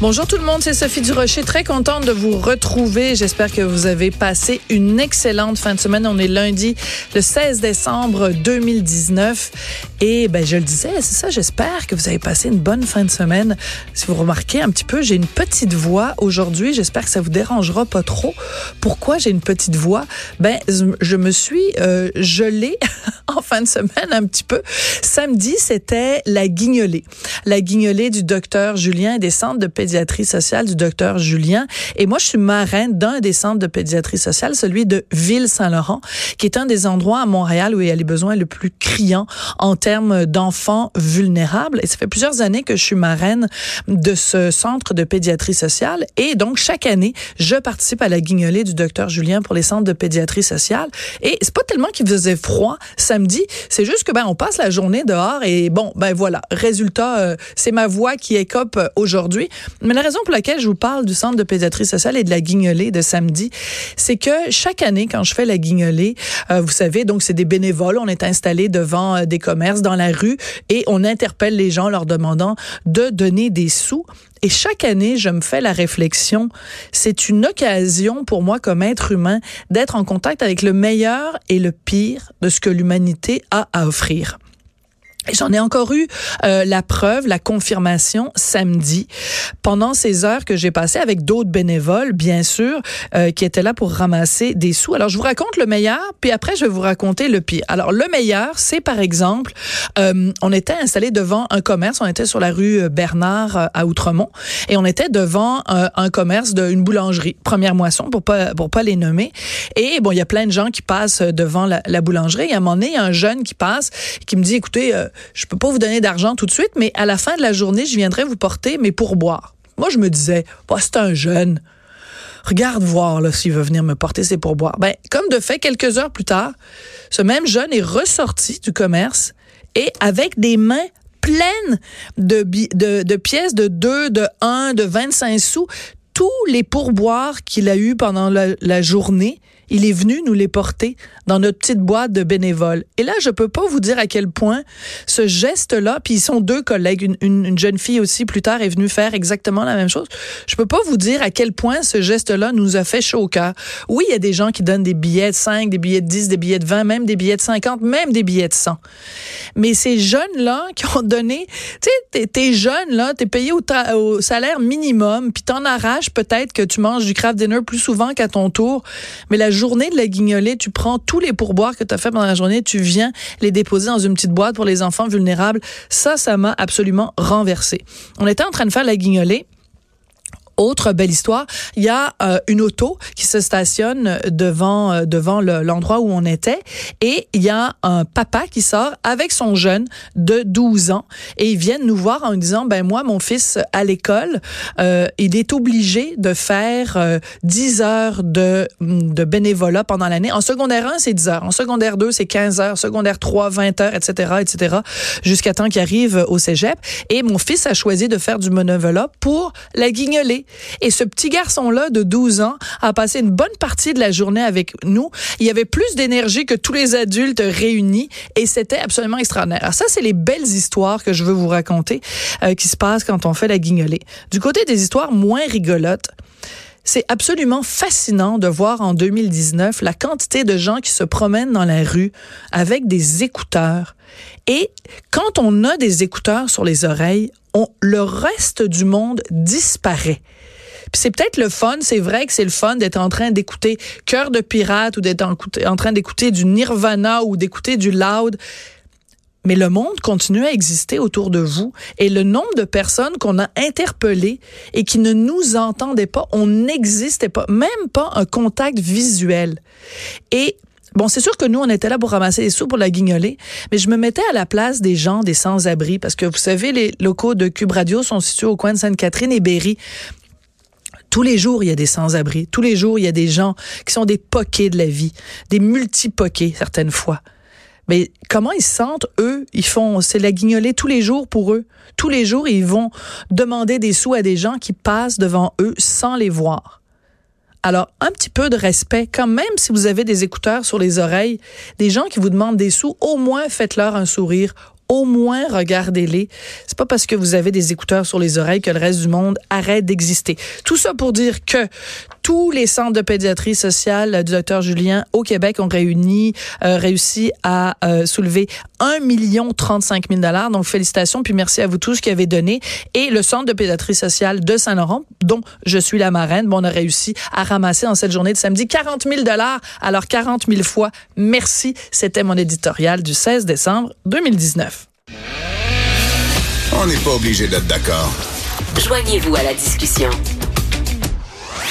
Bonjour tout le monde, c'est Sophie Durocher, très contente de vous retrouver. J'espère que vous avez passé une excellente fin de semaine. On est lundi, le 16 décembre 2019. Et ben, je le disais, c'est ça, j'espère que vous avez passé une bonne fin de semaine. Si vous remarquez un petit peu, j'ai une petite voix aujourd'hui. J'espère que ça vous dérangera pas trop. Pourquoi j'ai une petite voix? Ben, je me suis euh, gelée en fin de semaine un petit peu. Samedi, c'était la guignolée. La guignolée du docteur Julien des centres de pédiatrie sociale du docteur Julien. Et moi, je suis marraine d'un des centres de pédiatrie sociale, celui de Ville-Saint-Laurent, qui est un des endroits à Montréal où il y a les besoins le plus criants en termes d'enfants vulnérables. Et ça fait plusieurs années que je suis marraine de ce centre de pédiatrie sociale. Et donc, chaque année, je participe à la guignolée du docteur Julien pour les centres de pédiatrie sociale. Et c'est pas tellement qu'il faisait froid samedi, c'est juste que ben on passe la journée dehors et bon ben voilà, résultat, euh, c'est ma voix qui écope aujourd'hui. Mais la raison pour laquelle je vous parle du centre de pédiatrie sociale et de la guignolée de samedi, c'est que chaque année, quand je fais la guignolée, euh, vous savez, donc c'est des bénévoles, on est installé devant euh, des commerces dans la rue et on interpelle les gens leur demandant de donner des sous. Et chaque année, je me fais la réflexion, c'est une occasion pour moi comme être humain d'être en contact avec le meilleur et le pire de ce que l'humanité a à offrir. J'en ai encore eu euh, la preuve, la confirmation samedi, pendant ces heures que j'ai passées avec d'autres bénévoles, bien sûr, euh, qui étaient là pour ramasser des sous. Alors, je vous raconte le meilleur, puis après, je vais vous raconter le pire. Alors, le meilleur, c'est par exemple, euh, on était installé devant un commerce, on était sur la rue Bernard à Outremont, et on était devant un commerce d'une boulangerie, première moisson, pour pas pour pas les nommer. Et bon, il y a plein de gens qui passent devant la, la boulangerie. Et à un moment donné, il y a un jeune qui passe, qui me dit, écoutez, je peux pas vous donner d'argent tout de suite, mais à la fin de la journée, je viendrai vous porter mes pourboires. Moi, je me disais, c'est un jeune. Regarde voir s'il veut venir me porter ses pourboires. Ben, comme de fait, quelques heures plus tard, ce même jeune est ressorti du commerce et avec des mains pleines de, de, pièces de 2, de 1, de 25 sous, tous les pourboires qu'il a eus pendant la journée, il est venu nous les porter dans notre petite boîte de bénévoles. Et là, je peux pas vous dire à quel point ce geste-là, puis ils sont deux collègues, une, jeune fille aussi plus tard est venue faire exactement la même chose. Je peux pas vous dire à quel point ce geste-là nous a fait chaud au cœur. Oui, il y a des gens qui donnent des billets de 5, des billets de 10, des billets de 20, même des billets de 50, même des billets de 100. Mais ces jeunes-là qui ont donné, tu sais, t'es jeune, là, t'es payé au, salaire minimum, puis t'en arraches peut-être que tu manges du craft dinner plus souvent qu'à ton tour, mais la journée de la guignolée, tu prends tous les pourboires que tu as fait pendant la journée, tu viens les déposer dans une petite boîte pour les enfants vulnérables. Ça, ça m'a absolument renversé. On était en train de faire la guignolée autre belle histoire, il y a euh, une auto qui se stationne devant euh, devant l'endroit où on était et il y a un papa qui sort avec son jeune de 12 ans et ils viennent nous voir en disant ben moi mon fils à l'école euh, il est obligé de faire 10 heures de de bénévolat pendant l'année. En secondaire 1 c'est 10 heures, en secondaire 2 c'est 15 heures, secondaire 3 20 heures etc etc jusqu'à temps qu'il arrive au cégep. Et mon fils a choisi de faire du bénévolat pour la guignoler et ce petit garçon-là de 12 ans a passé une bonne partie de la journée avec nous. Il y avait plus d'énergie que tous les adultes réunis et c'était absolument extraordinaire. Alors ça, c'est les belles histoires que je veux vous raconter euh, qui se passent quand on fait la guignolée. Du côté des histoires moins rigolotes, c'est absolument fascinant de voir en 2019 la quantité de gens qui se promènent dans la rue avec des écouteurs. Et quand on a des écouteurs sur les oreilles, le reste du monde disparaît. C'est peut-être le fun, c'est vrai que c'est le fun d'être en train d'écouter Cœur de pirate ou d'être en, train d'écouter du Nirvana ou d'écouter du Loud. Mais le monde continue à exister autour de vous et le nombre de personnes qu'on a interpellées et qui ne nous entendaient pas, on n'existait pas, même pas un contact visuel. Et Bon, c'est sûr que nous, on était là pour ramasser des sous pour la guignoler, mais je me mettais à la place des gens, des sans-abri, parce que vous savez, les locaux de Cube Radio sont situés au coin de Sainte-Catherine et Berry. Tous les jours, il y a des sans-abri. Tous les jours, il y a des gens qui sont des poquets de la vie, des multi-poquets certaines fois. Mais comment ils se sentent, eux? Ils font, c'est la guignolée tous les jours pour eux. Tous les jours, ils vont demander des sous à des gens qui passent devant eux sans les voir. Alors, un petit peu de respect, quand même si vous avez des écouteurs sur les oreilles, des gens qui vous demandent des sous, au moins faites-leur un sourire, au moins regardez-les. C'est pas parce que vous avez des écouteurs sur les oreilles que le reste du monde arrête d'exister. Tout ça pour dire que tous les centres de pédiatrie sociale du docteur Julien au Québec ont réuni, euh, réussi à euh, soulever 1 million 35 000 dollars. Donc félicitations puis merci à vous tous qui avez donné. Et le centre de pédiatrie sociale de Saint-Laurent, dont je suis la marraine, bon, on a réussi à ramasser en cette journée de samedi 40 000 dollars. Alors 40 000 fois merci. C'était mon éditorial du 16 décembre 2019. On n'est pas obligé d'être d'accord. Joignez-vous à la discussion.